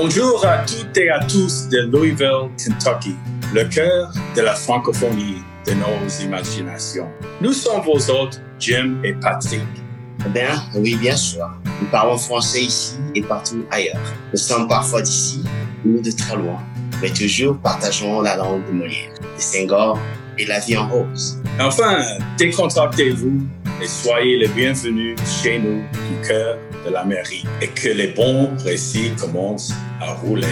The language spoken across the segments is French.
Bonjour à toutes et à tous de Louisville, Kentucky, le cœur de la francophonie de nos imaginations. Nous sommes vos hôtes, Jim et Patrick. Eh bien, oui, bien sûr. Nous parlons français ici et partout ailleurs. Nous sommes parfois d'ici ou de très loin, mais toujours partageons la langue de Molière, de Senghor et la vie en rose. Enfin, décontractez-vous et soyez les bienvenus chez nous du cœur de la mairie et que les bons récits commencent à rouler.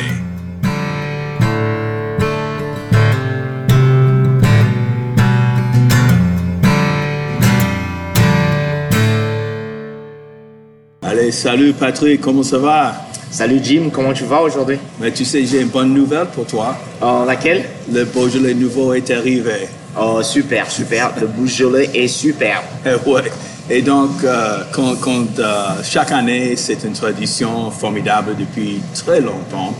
Allez, salut Patrick, comment ça va? Salut Jim, comment tu vas aujourd'hui? Mais tu sais, j'ai une bonne nouvelle pour toi. Oh, laquelle? Le Beaujolais nouveau est arrivé. Oh, super, super. Le Beaujolais est super. Eh ouais. Et donc, euh, quand, quand, euh, chaque année, c'est une tradition formidable depuis très longtemps.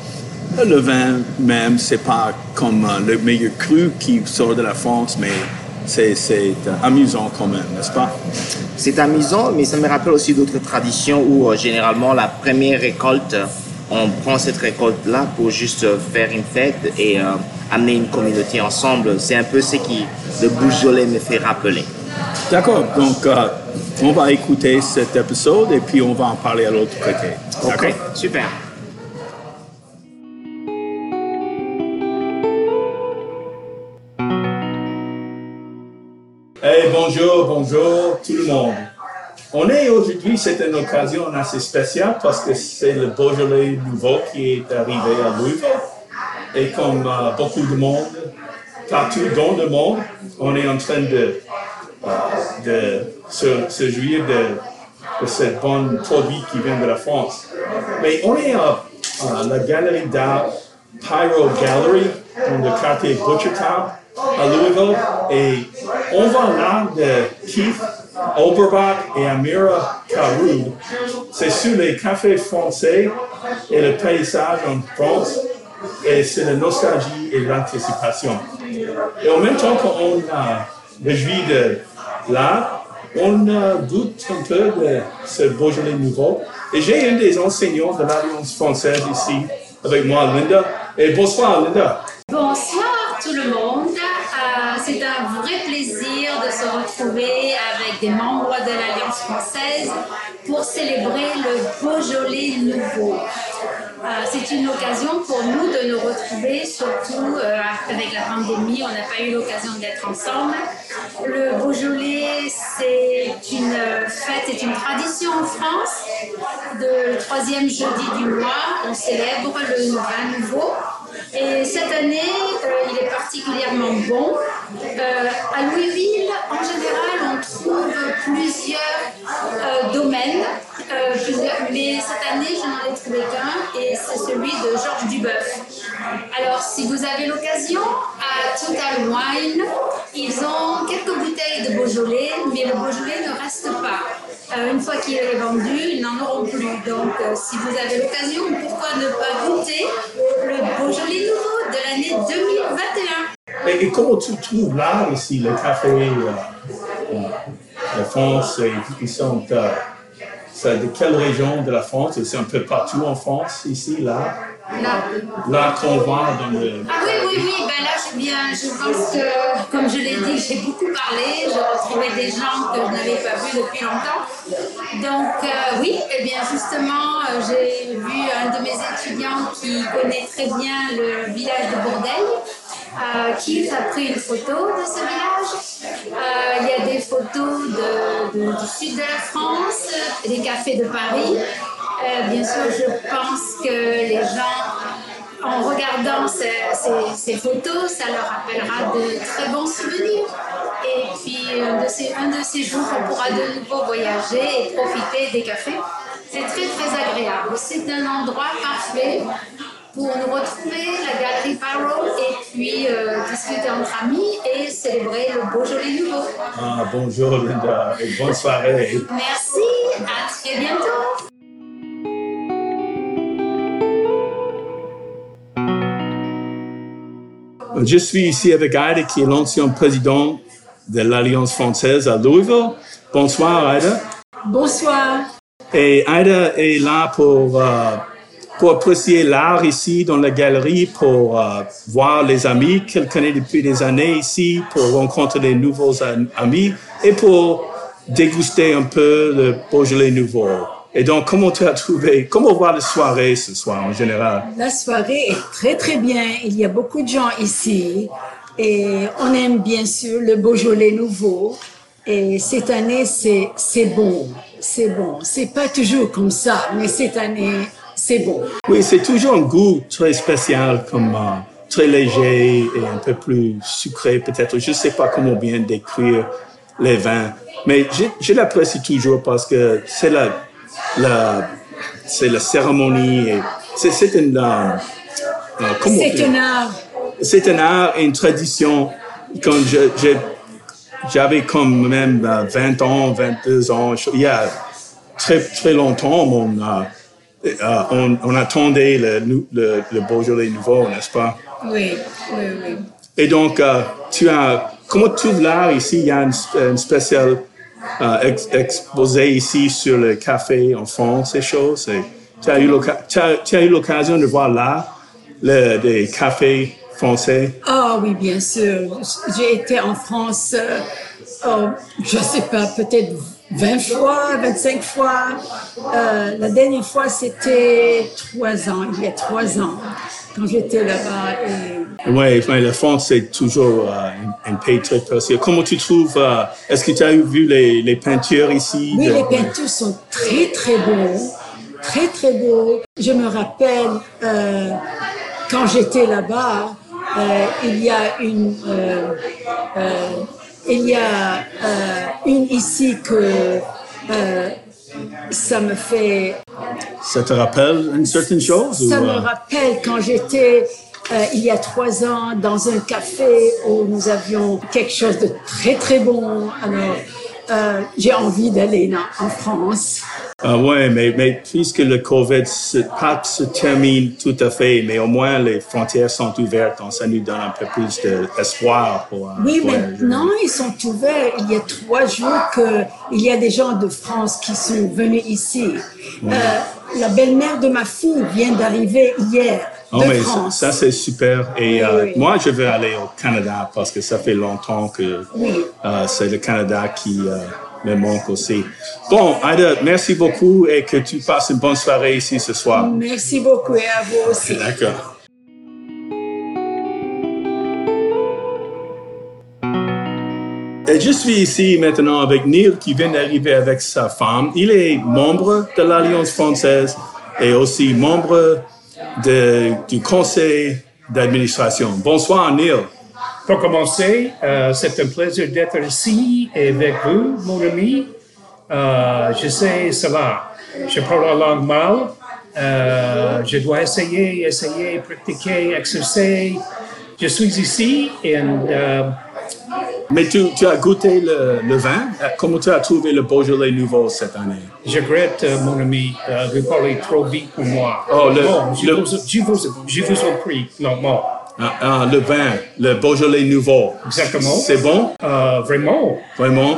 Le vin même, c'est pas comme euh, le meilleur cru qui sort de la France, mais c'est amusant quand même, n'est-ce pas? C'est amusant, mais ça me rappelle aussi d'autres traditions où euh, généralement la première récolte, on prend cette récolte-là pour juste faire une fête et amener une communauté ensemble. C'est un peu ce qui le Beaujolais me fait rappeler. D'accord. Donc, euh, on va écouter cet épisode et puis on va en parler à l'autre côté. D'accord? super. Hey, bonjour, bonjour tout le monde. On est aujourd'hui, c'est une occasion assez spéciale parce que c'est le Beaujolais nouveau qui est arrivé à Louisville. Et comme euh, beaucoup de monde, partout dans le monde, on est en train de, euh, se, jouir de, de ce bon produit qui vient de la France. Mais on est à, à la galerie d'art Pyro Gallery dans le quartier Butchertown à Louisville et on voit l'art de Keith Oberbach et Amira Caroud. C'est sur les cafés français et le paysage en France et c'est la nostalgie et l'anticipation. Et en même temps qu'on a réjouit de l'art, on goûte un peu de ce Beaujolais nouveau. Et j'ai un des enseignants de l'Alliance française ici avec moi, Linda. Et bonsoir, Linda. Bonsoir tout le monde. Euh, c'est un vrai plaisir de se retrouver avec des membres de l'Alliance française pour célébrer le Beaujolais nouveau. Euh, c'est une occasion pour nous de nous retrouver, surtout euh, avec la pandémie, on n'a pas eu l'occasion d'être ensemble. Le Beaujolais, c'est une fête, c'est une tradition en France. Le troisième jeudi du mois, on célèbre le vin nouveau. Et cette année, euh, il est particulièrement bon. Euh, à Louisville, en général, on trouve plusieurs euh, domaines, euh, mais cette année, je n'en ai trouvé qu'un, et c'est celui de Georges Duboeuf. Alors, si vous avez l'occasion, à Total Wine, ils ont quelques bouteilles de Beaujolais, mais le Beaujolais ne reste pas. Euh, une fois qu'il est vendu, ils n'en auront plus. Donc, euh, si vous avez l'occasion, pourquoi ne pas goûter le Beaujolais nouveau de l'année 2021 Et, comment tu trouves l'art ici, le café euh, euh, de France, ils sont euh, c'est de quelle région de la France? C'est un peu partout en France, ici, là. Là. Là qu'on voit dans le... Ah oui, oui, oui, ben là je viens, je pense que, comme je l'ai dit, j'ai beaucoup parlé, j'ai retrouvé des gens que je n'avais pas vus depuis longtemps. Donc euh, oui, et bien justement, euh, j'ai vu un de mes étudiants qui connaît très bien le village de Bourdeil, euh, qui a pris une photo de ce village. Euh, Il y a des photos du sud de la France, des cafés de Paris. Euh, bien sûr, je pense que les gens en regardant ces, photos, ça leur rappellera de très bons souvenirs. Et puis, un de ces jours, on pourra de nouveau voyager et profiter des cafés. C'est très, très agréable. C'est un endroit parfait pour nous retrouver, la galerie Barrow, et puis euh, discuter entre amis et célébrer le Beaujolais nouveau. Ah, bonjour Linda, et bonne soirée. Merci, à très bientôt. Je suis ici avec Aida, qui est l'ancien président de l'Alliance française à Louisville. Bonsoir Aida. Bonsoir. Et Aida est là pour euh, pour apprécier l'art ici dans la galerie, pour euh, voir les amis qu'elle connaît depuis des années ici, pour rencontrer des nouveaux am- amis et pour déguster un peu le Beaujolais nouveau. Et donc, comment tu as trouvé, comment voir la soirée ce soir en général? La soirée est très très bien. Il y a beaucoup de gens ici et on aime bien sûr le Beaujolais nouveau. Et cette année, c'est bon, c'est bon. C'est pas toujours comme ça, mais cette année, c'est bon. Oui, c'est toujours un goût très spécial, comme euh, très léger et un peu plus sucré peut-être. Je ne sais pas comment bien décrire les vins, mais je, je l'apprécie toujours parce que c'est la, la, c'est la cérémonie et c'est, c'est une, euh, euh, C'est un art. c'est un art et une tradition. Quand j'avais comme même euh, 20 ans, 22 ans, il y a très, très longtemps, on, euh, on, on attendait le, le, le Beaujolais nouveau, n'est-ce pas? Oui, oui, oui. Et donc, euh, tu as, comment tu ici? Il y a une, une spéciale euh, ex- exposé ici sur le café en France, ces choses. Et tu, as eu l'oca- tu, as, tu as eu l'occasion de voir le, des cafés français? Ah oui, bien sûr. J'ai été en France, euh, oh, je sais pas, peut-être 20 fois, 25 fois. Euh, la dernière fois, c'était trois ans, il y a trois ans, quand j'étais là-bas. Et Oui, mais la France, c'est toujours euh, un, un pays très précieux. Comment tu trouves, euh, est-ce que tu as vu les, les peintures ici? oui, de- les peintures sont très, très beaux, très, très beaux. Je me rappelle, quand j'étais là-bas, il y a une, il y a euh, une ici que euh, ça me fait, Ça te rappelle une certaine chose? ça ou, me euh, rappelle quand j'étais euh, il y a trois ans dans un café où nous avions quelque chose de très très bon. Alors euh, j'ai envie d'aller en France. Ah ouais, mais, mais puisque le COVID se, pas se termine tout à fait, mais au moins les frontières sont ouvertes, donc ça nous donne un peu plus d'espoir pour. euh, Oui, maintenant ils sont ouverts. Il y a trois jours que il y a des gens de France qui sont venus ici. Euh, la belle-mère de ma fille vient d'arriver hier Oh, de mais ça, France. ça, c'est super. Et Oui, euh, oui. moi, je veux aller au Canada parce que ça fait longtemps que Oui. euh, c'est le Canada qui euh, me manque aussi. Bon, Aida, merci beaucoup et que tu passes une bonne soirée ici ce soir. Merci beaucoup et à vous aussi. D'accord. Je suis ici maintenant avec Neil qui vient d'arriver avec sa femme. Il est membre de l'Alliance française et aussi membre du conseil d'administration. Bonsoir Neil. Pour commencer, euh, c'est un plaisir d'être ici avec vous, mon ami. Euh, je sais cela. Je parle la langue mal. Euh, je dois essayer, essayer, pratiquer, exercer. Je suis ici et Mais tu, tu as goûté le, le vin. Euh, Comment tu as trouvé le Beaujolais nouveau cette année? je regrette, euh, mon ami, euh, vous parlez trop vite pour moi. Oh, le- Bon, je, le- vous, je, vous, je vous en prie, non, bon. Ah, ah, le vin, le Beaujolais nouveau. Exactement. C'est bon? Euh, vraiment, Vraiment?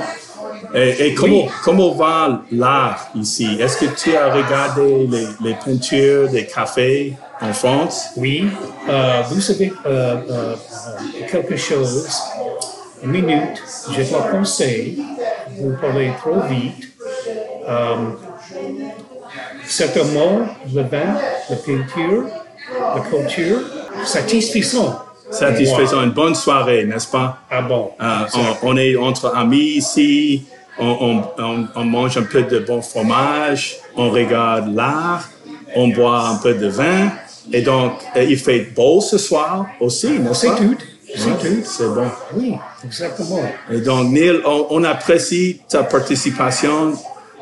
Et, et comment, Oui. comment va l'art ici? Est-ce que tu as regardé les, les peintures des cafés en France? Oui, euh, vous savez quelque chose. Une minute, je dois penser. Vous parlez trop vite. Euh, certainement, le vin, la peinture, la culture, satisfaisant. Satisfaisant, une bonne soirée, n'est-ce pas? Ah bon? Euh, on, on est entre amis ici, on, on, on, on mange un peu de bon fromage, on regarde l'art, on boit un peu de vin, et donc euh, il fait beau ce soir aussi, n'est-ce pas? tout. C'est Ouais, C'est bon. Oui, exactement. Et donc, Neil, on, on apprécie ta participation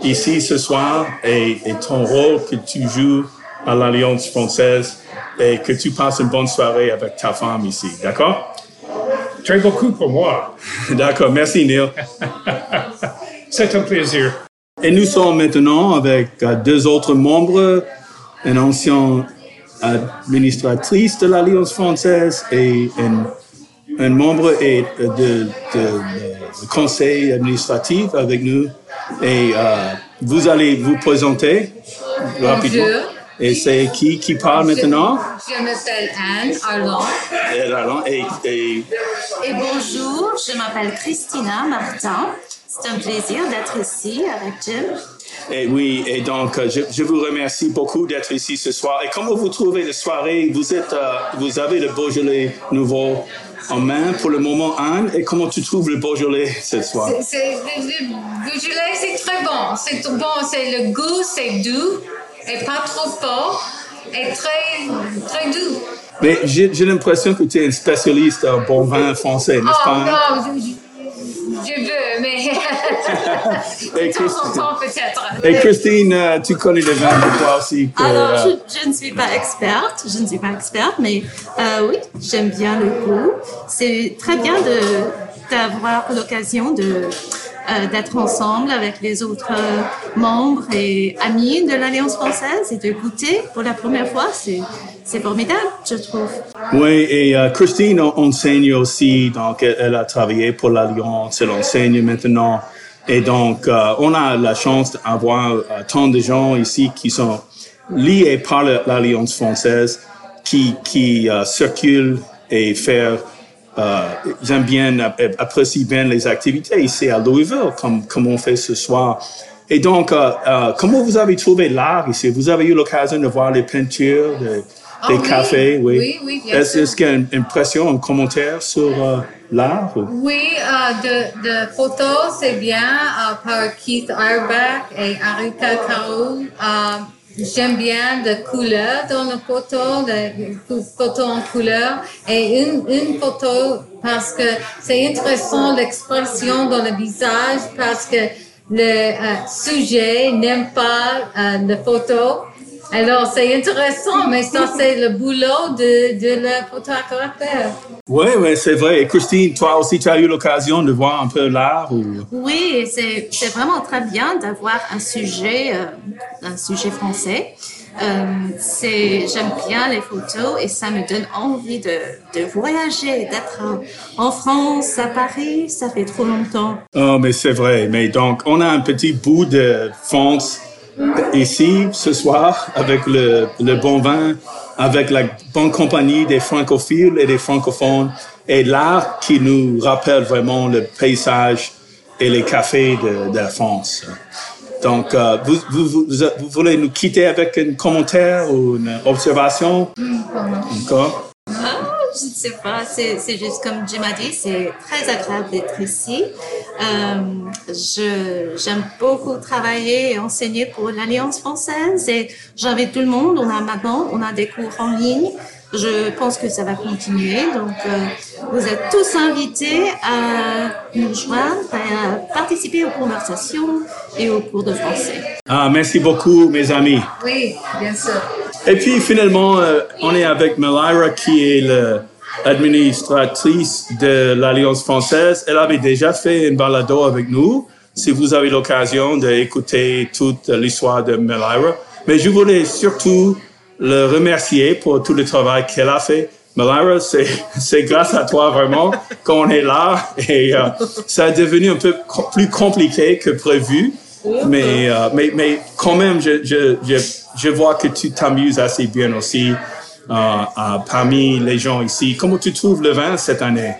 ici ce soir et, et ton rôle que tu joues à l'Alliance française et que tu passes une bonne soirée avec ta femme ici. D'accord? Très beaucoup pour moi. D'accord. Merci, Neil. C'est un plaisir. Et nous sommes maintenant avec euh, deux autres membres, une ancienne administratrice de l'Alliance française et un, un membre et, euh, de, conseil administratif avec nous. Et euh, vous allez vous présenter rapidement. Bonjour, Et c'est qui qui parle maintenant? Je m'appelle Anne Arlon. Et, bonjour, je m'appelle Christina Martin. C'est un plaisir d'être ici avec Jim. Et oui, et donc euh, je, je vous remercie beaucoup d'être ici ce soir. Et comment vous trouvez la soirée? Vous êtes, vous avez le Beaujolais nouveau en main pour le moment, Anne. Et comment tu trouves le Beaujolais ce soir Le le Beaujolais, c'est très bon. C'est bon. C'est le goût, c'est doux et pas trop fort et très, très doux. Mais j'ai l'impression que tu es un spécialiste en bon vin français, n'est-ce Oh pas non, je, je- je veux, en Christine, euh, tu connais le vin de toi aussi. que, Alors, euh, je, je ne suis pas experte, je ne suis pas experte, mais euh, oui, j'aime bien le goût. C'est très bien de d'avoir l'occasion de d'être ensemble avec les autres membres et amis de l'Alliance française et de goûter pour la première fois. C'est formidable, je trouve. Oui, et euh, Christine en- enseigne aussi, donc elle, elle a travaillé pour l'Alliance, elle enseigne maintenant. Et donc, euh, on a la chance d'avoir euh, tant de gens ici qui sont liés par l'Alliance française, qui, qui euh, circulent et faire, euh, j'aime bien, euh, apprécient bien les activités ici à Louisville, comme, comme on fait ce soir. Et donc, euh, comment vous avez trouvé l'art ici? Vous avez eu l'occasion de voir les peintures, de- Ah des oui, cafés, oui. oui, oui, bien Est-ce qu'il y a une impression, un commentaire sur euh, l'art? ou- Oui, euh, de, de photos, c'est bien euh, par Keith Arbach et Arika Caro. Euh, J'aime bien de couleurs dans la photo, de photos en couleur. Et une, une photo parce que c'est intéressant l'expression dans le visage parce que le euh, sujet n'aime pas euh, la photo. Alors c'est intéressant, mais ça c'est le boulot de, de la photo à caractère. Oui, oui, c'est vrai. Et Christine, toi aussi, tu as eu l'occasion de voir un peu l'art? Ou... Oui, c'est c'est vraiment très bien d'avoir un sujet, euh, un sujet français. Euh, c'est j'aime bien les photos et ça me donne envie de, de voyager, d'être en France, à Paris. Ça fait trop longtemps. Oh, mais c'est vrai. Mais donc, on a un petit bout de France ici ce soir avec le, le bon vin, avec la bonne compagnie des francophiles et des francophones et l'art qui nous rappelle vraiment le paysage et les cafés de, de la France. Donc, euh, vous, vous, vous, vous voulez nous quitter avec un commentaire ou une observation? Encore? Ah, je ne sais pas, c'est c'est juste comme Jim a dit, c'est très agréable d'être ici. Euh, je- J'aime beaucoup travailler et enseigner pour l'Alliance française et j'invite tout le monde. On a maintenant, on a des cours en ligne. Je pense que ça va continuer. Donc, euh, vous êtes tous invités à nous joindre et à participer aux conversations et aux cours de français. Ah, merci beaucoup, mes amis. Oui, bien sûr. Et puis finalement, euh, on est avec Melira qui est l'administratrice de l'Alliance française. Elle avait déjà fait un balado avec nous. Si vous avez l'occasion d'écouter toute l'histoire de Melira. Mais je voulais surtout le remercier pour tout le travail qu'elle a fait. Melira, c'est, grâce à toi vraiment qu'on est là et euh, ça a devenu un peu plus compliqué que prévu. Mais, euh, mais, mais quand même, je, je, je, je vois que tu t'amuses assez bien aussi parmi les gens ici. Comment tu trouves le vin cette année?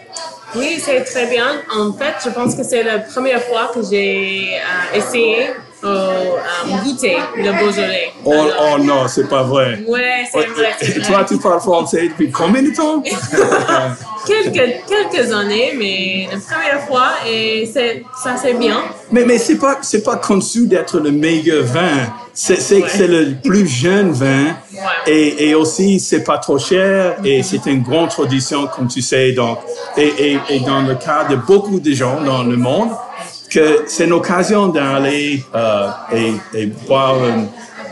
Oui, c'est très bien. En fait, je pense que c'est la première fois que j'ai euh, essayé au goûter le Beaujolais. Oh, oh non, c'est pas vrai. Ouais, c'est vrai. Et toi, tu parles français depuis combien de temps? quelques, quelques années, mais la première fois, et ça c'est bien. mais mais c'est pas, pas conçu d'être le meilleur vin. C'est, Ouais. le plus jeune vin. Ouais. Et, et aussi, c'est pas trop cher et c'est une grande tradition, comme tu sais. Donc, et, et, et dans le cas de beaucoup de gens dans le monde, que c'est une occasion d'aller euh, et, et boire un,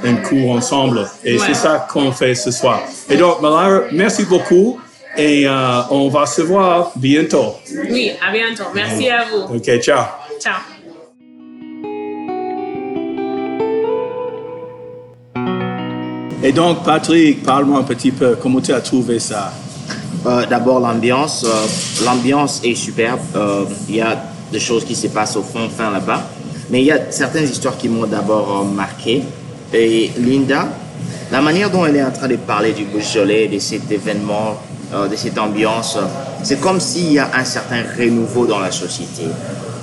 un coup ensemble. Et Ouais. c'est ça qu'on fait ce soir. Et donc, Malara, merci beaucoup et euh, on va se voir bientôt. Oui, à bientôt. Merci à vous. OK, ciao. Ciao. Et donc, Patrick, parle-moi un petit peu, comment tu as trouvé ça? Euh, D'abord, l'ambiance. euh, l'ambiance est superbe. Euh, Il y a des choses qui se passent au fond, fin là-bas. Mais il y a certaines histoires qui m'ont d'abord euh, marqué. Et Linda, la manière dont elle est en train de parler du Beaujolais, de cet événement, euh, de cette ambiance, c'est comme s'il y a un certain renouveau dans la société.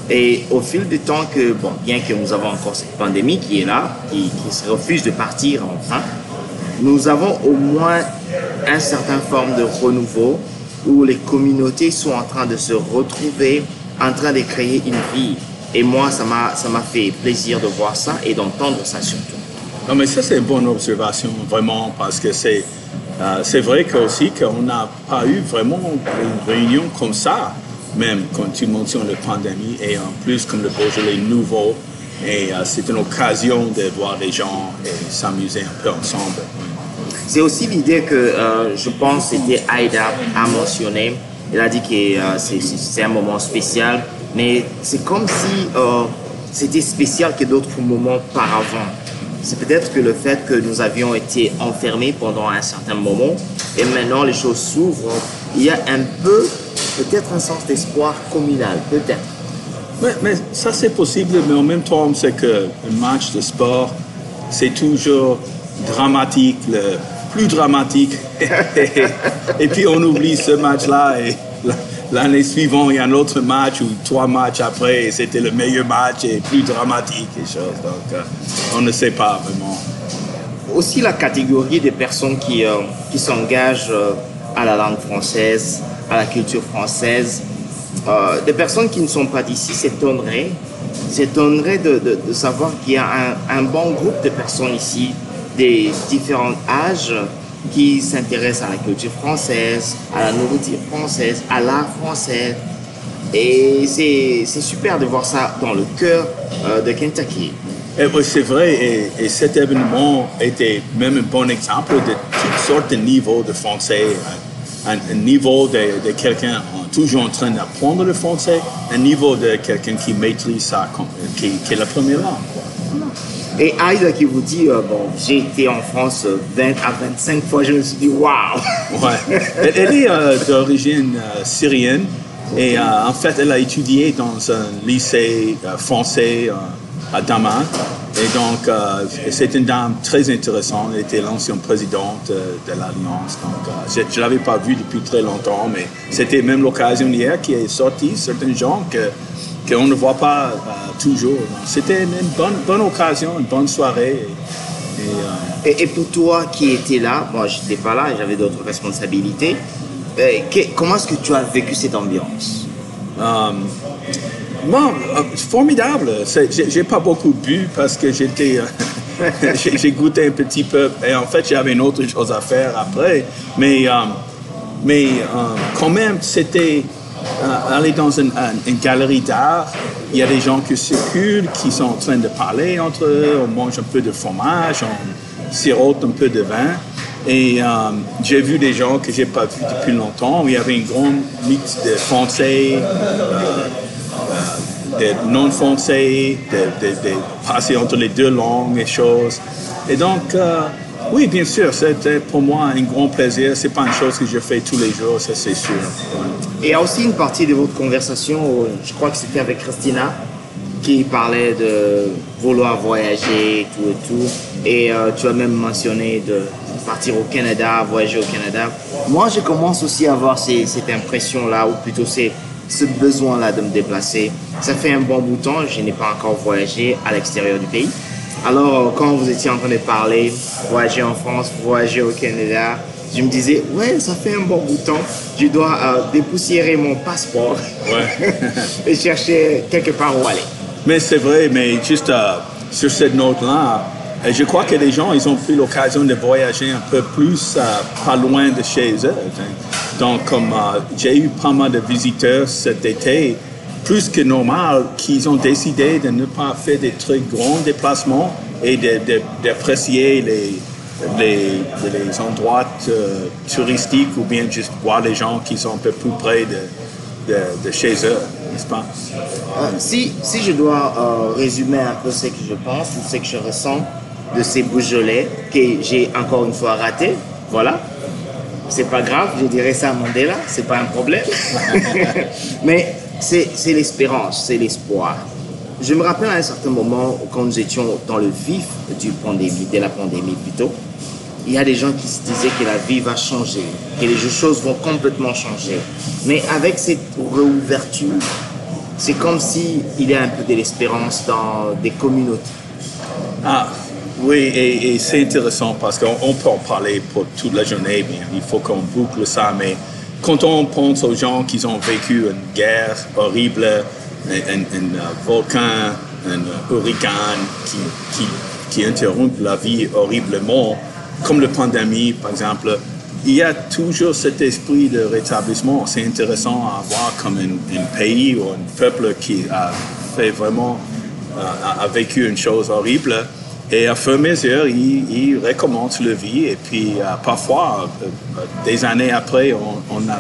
Et au fil du temps que, bon, bien que nous avons encore cette pandémie qui est là, qui, qui se refuse de partir enfin, nous avons au moins un certain forme de renouveau où les communautés sont en train de se retrouver, en train de créer une vie. Et moi, ça m'a, ça m'a fait plaisir de voir ça et d'entendre ça surtout. Non, mais ça, c'est une bonne observation, vraiment, parce que c'est, euh, c'est vrai que aussi qu'on n'a pas eu vraiment une réunion comme ça, même quand tu mentionnes la pandémie, et en plus, comme le Beaujolais nouveau, et euh, c'est une occasion de voir les gens et s'amuser un peu ensemble. C'est aussi l'idée que euh, je pense c'était Aïda a mentionné. Elle a dit que euh, c'est- un moment spécial, mais c'est comme si euh, c'était spécial que d'autres moments par avant. C'est peut-être que le fait que nous avions été enfermés pendant un certain moment et maintenant les choses s'ouvrent, il y a un peu, peut-être un sens d'espoir communal, peut-être. Mais, mais ça, c'est possible, mais en même temps, c'est qu'un match de sport, c'est toujours dramatique, plus dramatique. et puis, on oublie ce match-là et l'année suivante, il y a un autre match ou trois matchs après, et c'était le meilleur match et plus dramatique et choses. Donc, euh, on ne sait pas vraiment. aussi la catégorie des personnes qui, euh, qui s'engagent euh, à la langue française, à la culture française. Des personnes qui ne sont pas d'ici s'étonneraient, s'étonneraient de, de, de savoir qu'il y a un, un bon groupe de personnes ici, des différents âges, qui s'intéressent à la culture française, à la nourriture française, à l'art français. Et c'est super de voir ça dans le cœur euh, de Kentucky. C'est vrai, et, et cet événement était même un bon exemple de toutes sortes de niveaux de français. Un, un niveau de, de quelqu'un toujours en train d'apprendre le français, un niveau de quelqu'un qui maîtrise ça, qui, qui est la première langue. Et Aïda qui vous dit, euh, bon, j'ai été en France euh, 20 à 25 fois, je me suis dit, waouh! Ouais. Elle, elle est euh, d'origine euh, syrienne et euh, en fait, elle a étudié dans un lycée euh, français euh, à Damas. Et donc, euh, c'est une dame très intéressante. Elle était l'ancienne présidente euh, de l'Alliance. Donc, euh, je ne l'avais pas vue depuis très longtemps, mais c'était même l'occasion hier qui est sorti certains gens que qu'on ne voit pas euh, toujours. C'était une bonne, bonne occasion, une bonne soirée. Et, et, euh, Et, et pour toi qui étais là, moi j'étais pas là, j'avais d'autres responsabilités. Euh, que- comment est-ce que tu as vécu cette ambiance? Euh, bon, formidable. J'ai pas beaucoup bu parce que j'étais, euh, j'ai goûté un petit peu et en fait j'avais une autre chose à faire après. Mais, euh, mais euh, quand même, c'était aller dans une, un- une galerie d'art. Il y a des gens qui circulent, qui sont en train de parler entre eux. On mange un peu de fromage, on sirote un peu de vin. Et euh, j'ai vu des gens que j'ai pas vus depuis longtemps. Il y avait une grande mix de Français, des non-français, de, de, de passer entre les deux langues et choses. Et donc, euh, oui, bien sûr, c'était pour moi un grand plaisir. C'est pas une chose que je fais tous les jours, ça c'est sûr. Et il y a aussi une partie de votre conversation, je crois que c'était avec Christina, qui parlait de vouloir voyager tout et tout. Et euh, tu as même mentionné de partir au Canada, voyager au Canada. Moi, je commence aussi à avoir ces- cette impression-là, ou plutôt c'est ce besoin-là de me déplacer. Ça fait un bon bout de temps, je n'ai pas encore voyagé à l'extérieur du pays. Alors, euh, quand vous étiez en train de parler, voyager en France, voyager au Canada, je me disais, ouais, ça fait un bon bout de temps, je dois euh, dépoussiérer mon passeport Ouais. et chercher quelque part où aller. Mais c'est vrai, mais juste euh, sur cette note-là, je crois que les gens, ils ont pris l'occasion de voyager un peu plus euh, pas loin de chez eux. hein. Donc, comme j'ai eu pas mal de visiteurs cet été, plus que normal, qu'ils ont décidé de ne pas faire des très grands déplacements et d'apprécier les, les, endroits euh, touristiques ou bien juste voir les gens qui sont un peu plus près de, de, de chez eux, n'est-ce pas? Euh, si, si je dois euh, résumer un peu ce que je pense ou ce que je ressens de ces Beaujolais que j'ai encore une fois raté, voilà. C'est pas grave, je dirais ça à Mandela, c'est pas un problème. Mais c'est l'espérance, c'est l'espoir. Je me rappelle à un certain moment quand nous étions dans le vif du pandémie, de la pandémie plutôt, il y a des gens qui se disaient que la vie va changer, que les choses vont complètement changer. Mais avec cette réouverture, c'est comme si y a un peu de l'espérance dans des communautés. Ah, oui, et, c'est intéressant parce qu'on on peut en parler pour toute la journée, mais il faut qu'on boucle ça. Mais quand on pense aux gens qui ont vécu une guerre horrible, un, euh, volcan, un hurricane qui, qui, interrompt la vie horriblement, comme la pandémie par exemple, il y a toujours cet esprit de rétablissement. C'est intéressant à voir comme un, un pays ou un peuple qui a fait vraiment, euh, a, a vécu une chose horrible. Et à fur et à mesure, il, il recommence la vie. Et puis, euh, parfois, euh, des années après, on ne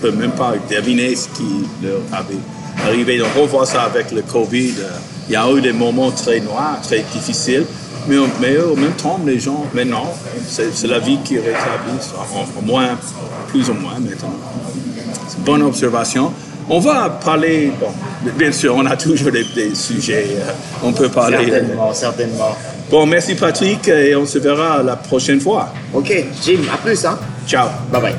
peut même pas deviner ce qui leur avait arrivé. Donc, on voit ça avec le Covid. Euh, Il y a eu des moments très noirs, très difficiles. Mais, mais en même temps, les gens, maintenant, c'est la vie qui rétablit, au- moins, plus ou moins maintenant. C'est une bonne observation. On va parler, bien sûr, on a toujours des, sujets, on peut parler. Certainement, certainement. Bon, merci Patrick et on se verra la prochaine fois. Ok, Jim, à plus, hein. Ciao. Bye bye.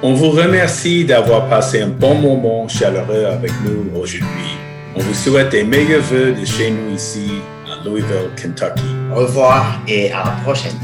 On vous remercie d'avoir passé un bon moment chaleureux avec nous aujourd'hui. On vous souhaite les meilleurs vœux de chez nous ici à Louisville, Kentucky. Au revoir et à la prochaine.